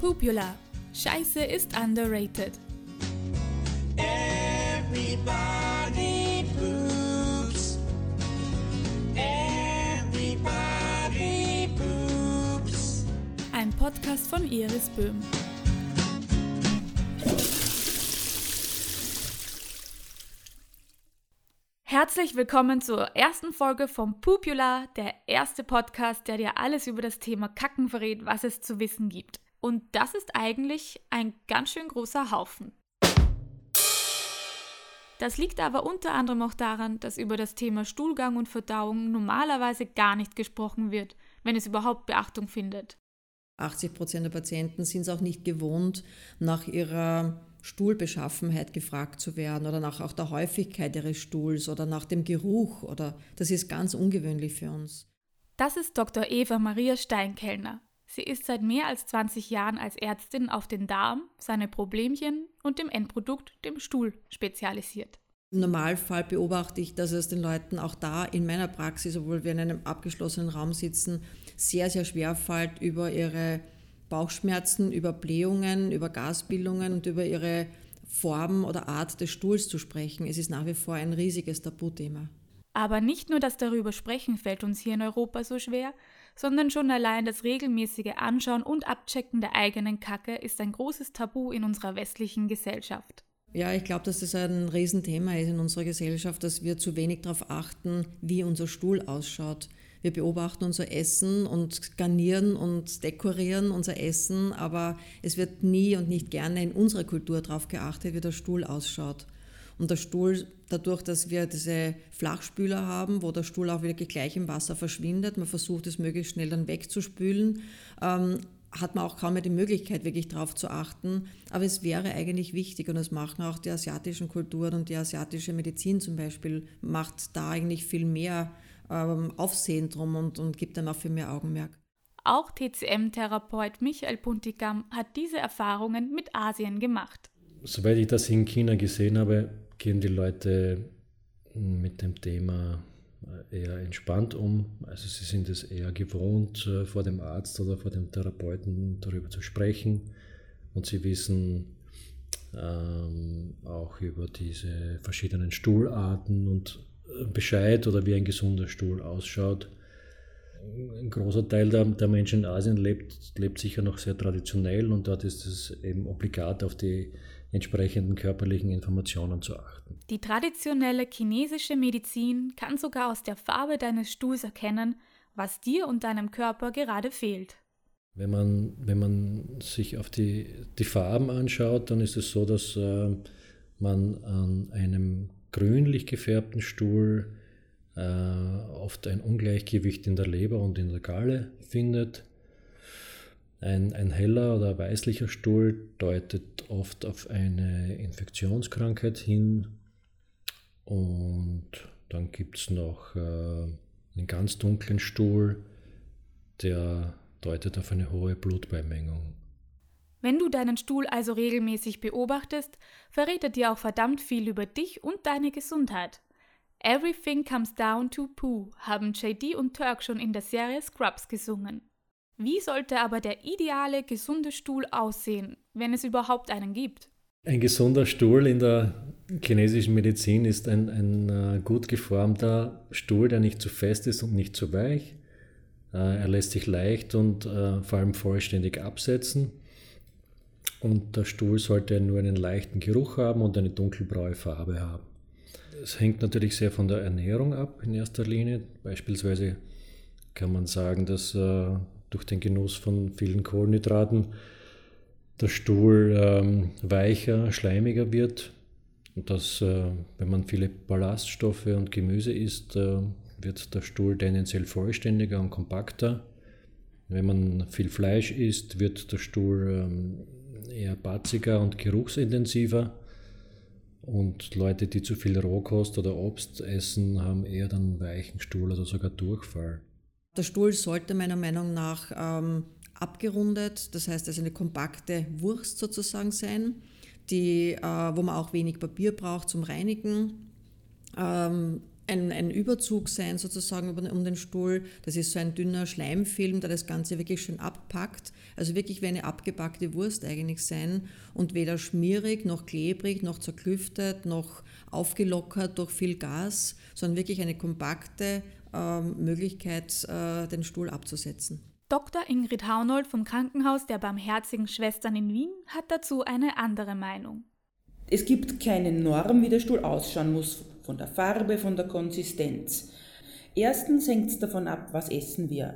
Pupula. Scheiße ist underrated. Everybody poops. Everybody poops. Ein Podcast von Iris Böhm. Herzlich willkommen zur ersten Folge vom Pupula, der erste Podcast, der dir alles über das Thema Kacken verrät, was es zu wissen gibt. Und das ist eigentlich ein ganz schön großer Haufen. Das liegt aber unter anderem auch daran, dass über das Thema Stuhlgang und Verdauung normalerweise gar nicht gesprochen wird, wenn es überhaupt Beachtung findet. 80 Prozent der Patienten sind es auch nicht gewohnt, nach ihrer Stuhlbeschaffenheit gefragt zu werden oder nach auch der Häufigkeit ihres Stuhls oder nach dem Geruch oder das ist ganz ungewöhnlich für uns. Das ist Dr. Eva Maria Steinkellner. Sie ist seit mehr als 20 Jahren als Ärztin auf den Darm, seine Problemchen und dem Endprodukt, dem Stuhl, spezialisiert. Im Normalfall beobachte ich, dass es den Leuten auch da in meiner Praxis, obwohl wir in einem abgeschlossenen Raum sitzen, sehr, sehr schwer fällt, über ihre Bauchschmerzen, über Blähungen, über Gasbildungen und über ihre Form oder Art des Stuhls zu sprechen. Es ist nach wie vor ein riesiges Tabuthema. Aber nicht nur das darüber sprechen fällt uns hier in Europa so schwer, sondern schon allein das regelmäßige Anschauen und Abchecken der eigenen Kacke ist ein großes Tabu in unserer westlichen Gesellschaft. Ja, ich glaube, dass das ein Riesenthema ist in unserer Gesellschaft, dass wir zu wenig darauf achten, wie unser Stuhl ausschaut. Wir beobachten unser Essen und garnieren und dekorieren unser Essen, aber es wird nie und nicht gerne in unserer Kultur darauf geachtet, wie der Stuhl ausschaut. Und der Stuhl, dadurch, dass wir diese Flachspüler haben, wo der Stuhl auch wirklich gleich im Wasser verschwindet, man versucht es möglichst schnell dann wegzuspülen, ähm, hat man auch kaum mehr die Möglichkeit, wirklich darauf zu achten. Aber es wäre eigentlich wichtig und das machen auch die asiatischen Kulturen und die asiatische Medizin zum Beispiel, macht da eigentlich viel mehr ähm, Aufsehen drum und, und gibt dann auch viel mehr Augenmerk. Auch TCM-Therapeut Michael Puntigam hat diese Erfahrungen mit Asien gemacht. Soweit ich das in China gesehen habe, gehen die Leute mit dem Thema eher entspannt um. Also sie sind es eher gewohnt, äh, vor dem Arzt oder vor dem Therapeuten darüber zu sprechen. Und sie wissen ähm, auch über diese verschiedenen Stuhlarten und Bescheid oder wie ein gesunder Stuhl ausschaut. Ein großer Teil der, der, Menschen in Asien lebt, lebt sicher noch sehr traditionell und dort ist es eben obligat auf die entsprechenden körperlichen Informationen zu achten. Die traditionelle chinesische Medizin kann sogar aus der Farbe deines Stuhls erkennen, was dir und deinem Körper gerade fehlt. Wenn man, wenn man sich auf die, die Farben anschaut, dann ist es so, dass äh, man an einem grünlich gefärbten Stuhl äh, oft ein Ungleichgewicht in der Leber und in der Galle findet. Ein, ein heller oder weißlicher Stuhl deutet oft auf eine Infektionskrankheit hin. Und dann gibt es noch äh, einen ganz dunklen Stuhl, der deutet auf eine hohe Blutbeimengung. Wenn du deinen Stuhl also regelmäßig beobachtest, verrät er dir auch verdammt viel über dich und deine Gesundheit. Everything comes down to poo haben JD und Turk schon in der Serie Scrubs gesungen. Wie sollte aber der ideale, gesunde Stuhl aussehen, wenn es überhaupt einen gibt? Ein gesunder Stuhl in der chinesischen Medizin ist ein, ein äh, gut geformter Stuhl, der nicht zu fest ist und nicht zu weich. Äh, er lässt sich leicht und äh, vor allem vollständig absetzen. Und der Stuhl sollte nur einen leichten Geruch haben und eine dunkelbraue Farbe haben. Es hängt natürlich sehr von der Ernährung ab in erster Linie. Beispielsweise kann man sagen, dass durch den Genuss von vielen Kohlenhydraten der Stuhl ähm, weicher, schleimiger wird. Und dass, äh, wenn man viele Ballaststoffe und Gemüse isst, äh, wird der Stuhl tendenziell vollständiger und kompakter. Wenn man viel Fleisch isst, wird der Stuhl ähm, eher batziger und geruchsintensiver. Und Leute, die zu viel Rohkost oder Obst essen, haben eher dann weichen Stuhl oder sogar Durchfall. Der Stuhl sollte meiner Meinung nach ähm, abgerundet, das heißt also eine kompakte Wurst sozusagen sein, die, äh, wo man auch wenig Papier braucht zum Reinigen. Ähm, ein, ein Überzug sein, sozusagen um den Stuhl. Das ist so ein dünner Schleimfilm, der das Ganze wirklich schön abpackt. Also wirklich wie eine abgepackte Wurst eigentlich sein und weder schmierig, noch klebrig, noch zerklüftet, noch aufgelockert durch viel Gas, sondern wirklich eine kompakte Möglichkeit, äh, den Stuhl abzusetzen. Dr. Ingrid Haunold vom Krankenhaus der Barmherzigen Schwestern in Wien hat dazu eine andere Meinung. Es gibt keine Norm, wie der Stuhl ausschauen muss, von der Farbe, von der Konsistenz. Erstens hängt es davon ab, was essen wir.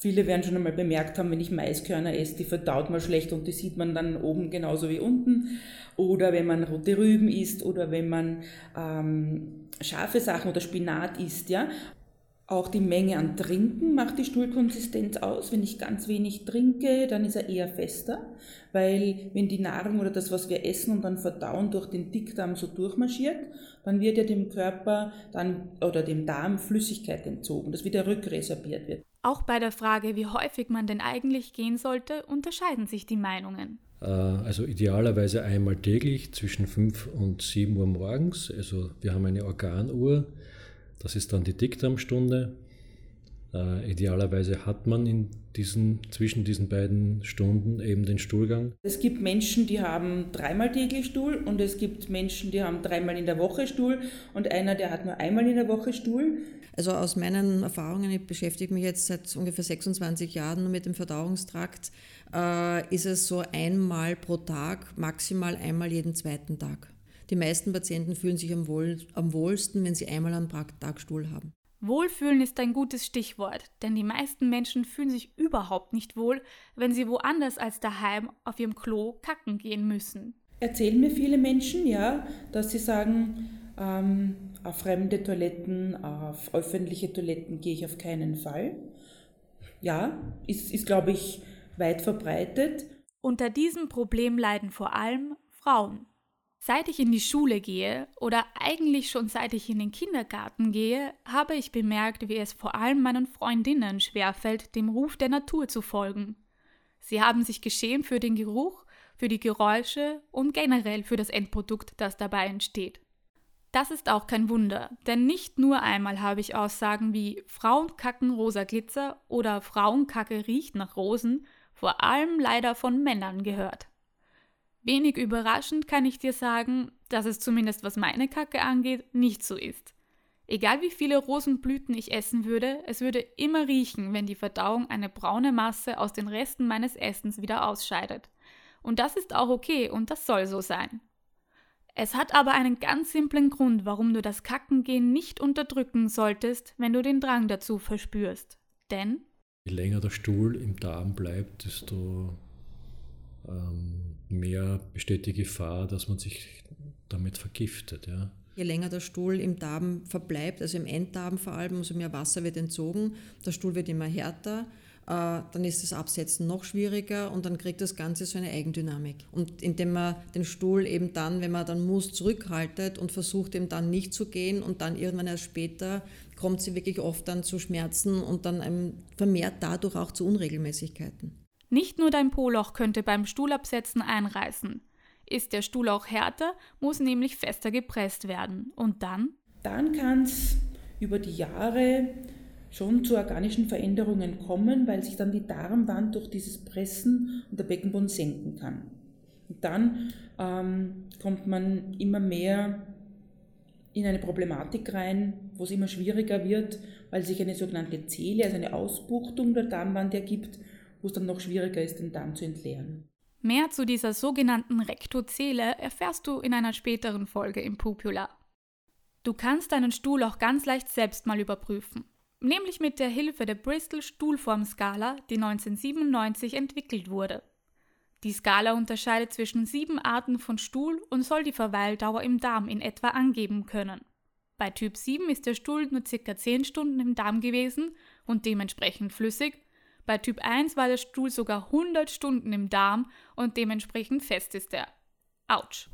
Viele werden schon einmal bemerkt haben, wenn ich Maiskörner esse, die verdaut man schlecht und die sieht man dann oben genauso wie unten. Oder wenn man rote Rüben isst oder wenn man ähm, scharfe Sachen oder Spinat isst, ja. Auch die Menge an Trinken macht die Stuhlkonsistenz aus. Wenn ich ganz wenig trinke, dann ist er eher fester, weil wenn die Nahrung oder das, was wir essen und dann verdauen, durch den Dickdarm so durchmarschiert, dann wird ja dem Körper dann oder dem Darm Flüssigkeit entzogen, das wieder rückresorbiert wird. Auch bei der Frage, wie häufig man denn eigentlich gehen sollte, unterscheiden sich die Meinungen. Äh, also idealerweise einmal täglich zwischen 5 und 7 Uhr morgens. Also wir haben eine Organuhr das ist dann die Dickdarmstunde. Äh, idealerweise hat man in diesen, zwischen diesen beiden Stunden eben den Stuhlgang. Es gibt Menschen, die haben dreimal täglich Stuhl und es gibt Menschen, die haben dreimal in der Woche Stuhl und einer, der hat nur einmal in der Woche Stuhl. Also aus meinen Erfahrungen, ich beschäftige mich jetzt seit ungefähr 26 Jahren mit dem Verdauungstrakt, äh, ist es so einmal pro Tag, maximal einmal jeden zweiten Tag. Die meisten Patienten fühlen sich am, wohl, am wohlsten, wenn sie einmal am Tag Stuhl haben. Wohlfühlen ist ein gutes Stichwort, denn die meisten Menschen fühlen sich überhaupt nicht wohl, wenn sie woanders als daheim auf ihrem Klo kacken gehen müssen. Erzählen mir viele Menschen, ja, dass sie sagen, ähm, auf fremde Toiletten, auf öffentliche Toiletten gehe ich auf keinen Fall. Ja, ist, ist glaube ich, weit verbreitet. Unter diesem Problem leiden vor allem Frauen. Seit ich in die Schule gehe oder eigentlich schon seit ich in den Kindergarten gehe, habe ich bemerkt, wie es vor allem meinen Freundinnen schwerfällt, dem Ruf der Natur zu folgen. Sie haben sich geschämt für den Geruch, für die Geräusche und generell für das Endprodukt, das dabei entsteht. Das ist auch kein Wunder, denn nicht nur einmal habe ich Aussagen wie Frauen kacken rosa Glitzer oder Frauenkacke riecht nach Rosen, vor allem leider von Männern gehört. Wenig überraschend kann ich dir sagen, dass es zumindest was meine Kacke angeht, nicht so ist. Egal wie viele Rosenblüten ich essen würde, es würde immer riechen, wenn die Verdauung eine braune Masse aus den Resten meines Essens wieder ausscheidet. Und das ist auch okay und das soll so sein. Es hat aber einen ganz simplen Grund, warum du das Kackengehen nicht unterdrücken solltest, wenn du den Drang dazu verspürst. Denn je länger der Stuhl im Darm bleibt, desto mehr besteht die Gefahr, dass man sich damit vergiftet. Ja. Je länger der Stuhl im Darm verbleibt, also im Enddarm vor allem, umso mehr Wasser wird entzogen, der Stuhl wird immer härter, äh, dann ist das Absetzen noch schwieriger und dann kriegt das Ganze so eine Eigendynamik. Und indem man den Stuhl eben dann, wenn man dann muss, zurückhaltet und versucht eben dann nicht zu gehen und dann irgendwann erst später kommt sie wirklich oft dann zu Schmerzen und dann vermehrt dadurch auch zu Unregelmäßigkeiten. Nicht nur dein Poloch könnte beim Stuhlabsetzen einreißen. Ist der Stuhl auch härter, muss nämlich fester gepresst werden. Und dann? Dann kann es über die Jahre schon zu organischen Veränderungen kommen, weil sich dann die Darmwand durch dieses Pressen und der Beckenboden senken kann. Und dann ähm, kommt man immer mehr in eine Problematik rein, wo es immer schwieriger wird, weil sich eine sogenannte Zele, also eine Ausbuchtung der Darmwand ergibt wo es dann noch schwieriger ist, den Darm zu entleeren. Mehr zu dieser sogenannten Rektozele erfährst du in einer späteren Folge im Pupula. Du kannst deinen Stuhl auch ganz leicht selbst mal überprüfen, nämlich mit der Hilfe der Bristol Stuhlformskala, die 1997 entwickelt wurde. Die Skala unterscheidet zwischen sieben Arten von Stuhl und soll die Verweildauer im Darm in etwa angeben können. Bei Typ 7 ist der Stuhl nur ca. 10 Stunden im Darm gewesen und dementsprechend flüssig bei Typ 1 war der Stuhl sogar 100 Stunden im Darm und dementsprechend fest ist er. Autsch.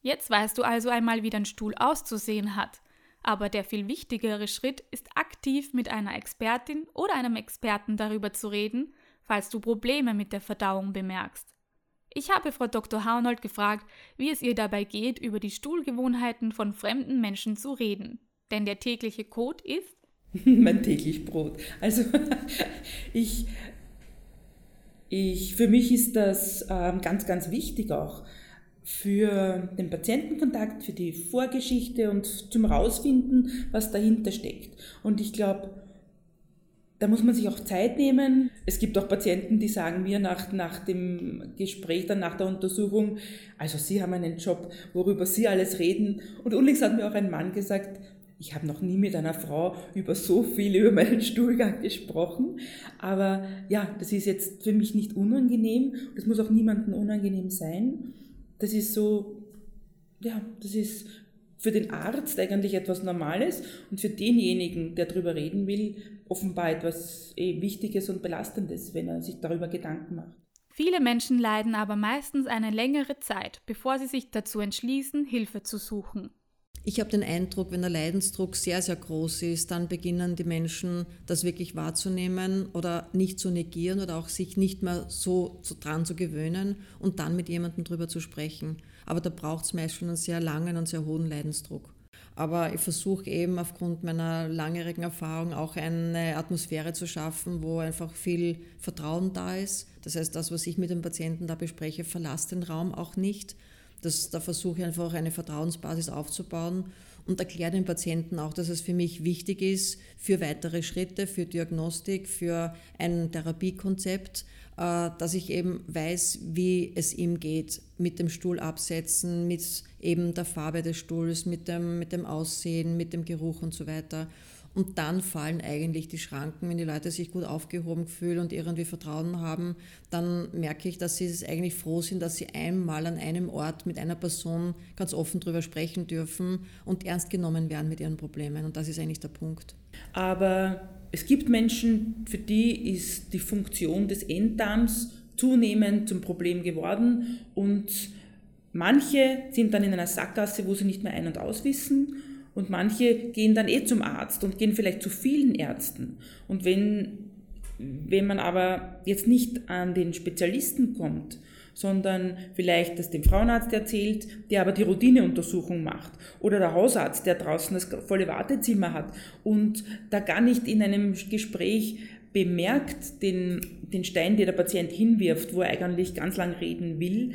Jetzt weißt du also einmal, wie dein Stuhl auszusehen hat. Aber der viel wichtigere Schritt ist aktiv mit einer Expertin oder einem Experten darüber zu reden, falls du Probleme mit der Verdauung bemerkst. Ich habe Frau Dr. Haunold gefragt, wie es ihr dabei geht, über die Stuhlgewohnheiten von fremden Menschen zu reden. Denn der tägliche Code ist mein täglich Brot. Also ich, ich, für mich ist das ähm, ganz, ganz wichtig auch für den Patientenkontakt, für die Vorgeschichte und zum Rausfinden, was dahinter steckt. Und ich glaube, da muss man sich auch Zeit nehmen. Es gibt auch Patienten, die sagen mir nach, nach dem Gespräch, dann nach der Untersuchung, also Sie haben einen Job, worüber Sie alles reden. Und unlängst hat mir auch ein Mann gesagt, ich habe noch nie mit einer Frau über so viel über meinen Stuhlgang gesprochen. Aber ja, das ist jetzt für mich nicht unangenehm. Das muss auch niemandem unangenehm sein. Das ist so, ja, das ist für den Arzt eigentlich etwas Normales und für denjenigen, der darüber reden will, offenbar etwas eh Wichtiges und Belastendes, wenn er sich darüber Gedanken macht. Viele Menschen leiden aber meistens eine längere Zeit, bevor sie sich dazu entschließen, Hilfe zu suchen. Ich habe den Eindruck, wenn der Leidensdruck sehr, sehr groß ist, dann beginnen die Menschen das wirklich wahrzunehmen oder nicht zu negieren oder auch sich nicht mehr so dran zu gewöhnen und dann mit jemandem drüber zu sprechen. Aber da braucht es meist schon einen sehr langen und sehr hohen Leidensdruck. Aber ich versuche eben aufgrund meiner langjährigen Erfahrung auch eine Atmosphäre zu schaffen, wo einfach viel Vertrauen da ist. Das heißt, das, was ich mit dem Patienten da bespreche, verlasst den Raum auch nicht. Das, da versuche ich einfach eine Vertrauensbasis aufzubauen und erkläre den Patienten auch, dass es für mich wichtig ist für weitere Schritte, für Diagnostik, für ein Therapiekonzept, äh, dass ich eben weiß, wie es ihm geht mit dem Stuhl absetzen, mit eben der Farbe des Stuhls, mit dem, mit dem Aussehen, mit dem Geruch und so weiter. Und dann fallen eigentlich die Schranken, wenn die Leute sich gut aufgehoben fühlen und irgendwie Vertrauen haben, dann merke ich, dass sie es eigentlich froh sind, dass sie einmal an einem Ort mit einer Person ganz offen darüber sprechen dürfen und ernst genommen werden mit ihren Problemen. Und das ist eigentlich der Punkt. Aber es gibt Menschen, für die ist die Funktion des Enddarms zunehmend zum Problem geworden und manche sind dann in einer Sackgasse, wo sie nicht mehr ein- und auswissen und manche gehen dann eh zum Arzt und gehen vielleicht zu vielen Ärzten. Und wenn, wenn man aber jetzt nicht an den Spezialisten kommt, sondern vielleicht das dem Frauenarzt erzählt, der aber die Routineuntersuchung macht. Oder der Hausarzt, der draußen das volle Wartezimmer hat und da gar nicht in einem Gespräch bemerkt den, den Stein, den der Patient hinwirft, wo er eigentlich ganz lang reden will,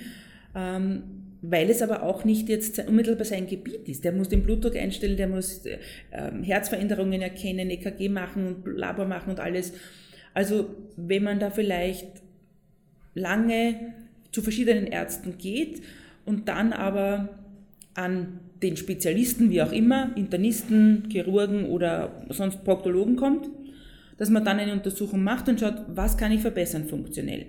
ähm, weil es aber auch nicht jetzt unmittelbar sein Gebiet ist. Der muss den Blutdruck einstellen, der muss äh, Herzveränderungen erkennen, EKG machen und Labor machen und alles. Also wenn man da vielleicht lange zu verschiedenen Ärzten geht und dann aber an den Spezialisten, wie auch immer, Internisten, Chirurgen oder sonst Proktologen kommt, dass man dann eine Untersuchung macht und schaut, was kann ich verbessern funktionell.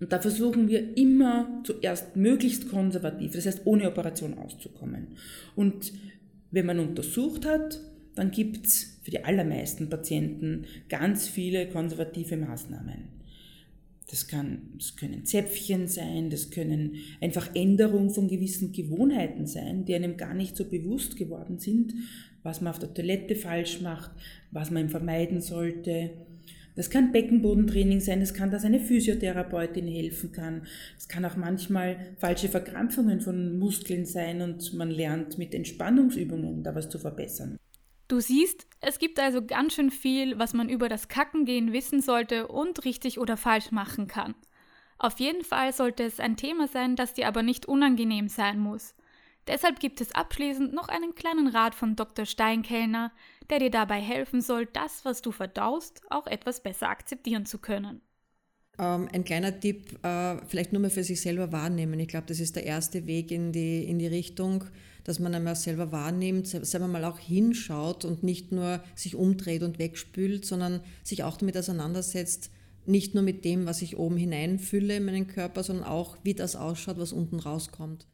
Und da versuchen wir immer zuerst möglichst konservativ, das heißt ohne Operation auszukommen. Und wenn man untersucht hat, dann gibt es für die allermeisten Patienten ganz viele konservative Maßnahmen. Das, kann, das können Zäpfchen sein, das können einfach Änderungen von gewissen Gewohnheiten sein, die einem gar nicht so bewusst geworden sind, was man auf der Toilette falsch macht, was man vermeiden sollte. Das kann Beckenbodentraining sein, das kann, dass eine Physiotherapeutin helfen kann. Es kann auch manchmal falsche Verkrampfungen von Muskeln sein und man lernt mit Entspannungsübungen da was zu verbessern. Du siehst, es gibt also ganz schön viel, was man über das Kackengehen wissen sollte und richtig oder falsch machen kann. Auf jeden Fall sollte es ein Thema sein, das dir aber nicht unangenehm sein muss. Deshalb gibt es abschließend noch einen kleinen Rat von Dr. Steinkellner, der dir dabei helfen soll, das, was du verdaust, auch etwas besser akzeptieren zu können. Ähm, ein kleiner Tipp, äh, vielleicht nur mal für sich selber wahrnehmen. Ich glaube, das ist der erste Weg in die, in die Richtung, dass man einmal selber wahrnimmt, selber mal auch hinschaut und nicht nur sich umdreht und wegspült, sondern sich auch damit auseinandersetzt, nicht nur mit dem, was ich oben hineinfülle in meinen Körper, sondern auch, wie das ausschaut, was unten rauskommt.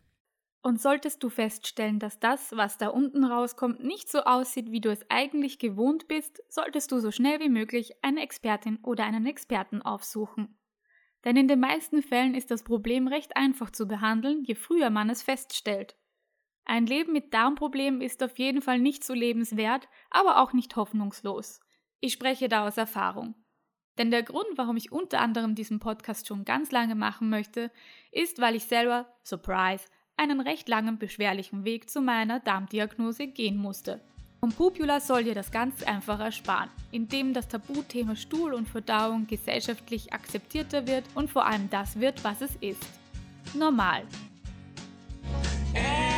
Und solltest du feststellen, dass das, was da unten rauskommt, nicht so aussieht, wie du es eigentlich gewohnt bist, solltest du so schnell wie möglich eine Expertin oder einen Experten aufsuchen. Denn in den meisten Fällen ist das Problem recht einfach zu behandeln, je früher man es feststellt. Ein Leben mit Darmproblemen ist auf jeden Fall nicht so lebenswert, aber auch nicht hoffnungslos. Ich spreche da aus Erfahrung. Denn der Grund, warum ich unter anderem diesen Podcast schon ganz lange machen möchte, ist, weil ich selber, surprise, einen recht langen beschwerlichen Weg zu meiner Darmdiagnose gehen musste. Und Pupula soll dir das ganz einfach ersparen, indem das Tabuthema Stuhl und Verdauung gesellschaftlich akzeptierter wird und vor allem das wird, was es ist. Normal. Everybody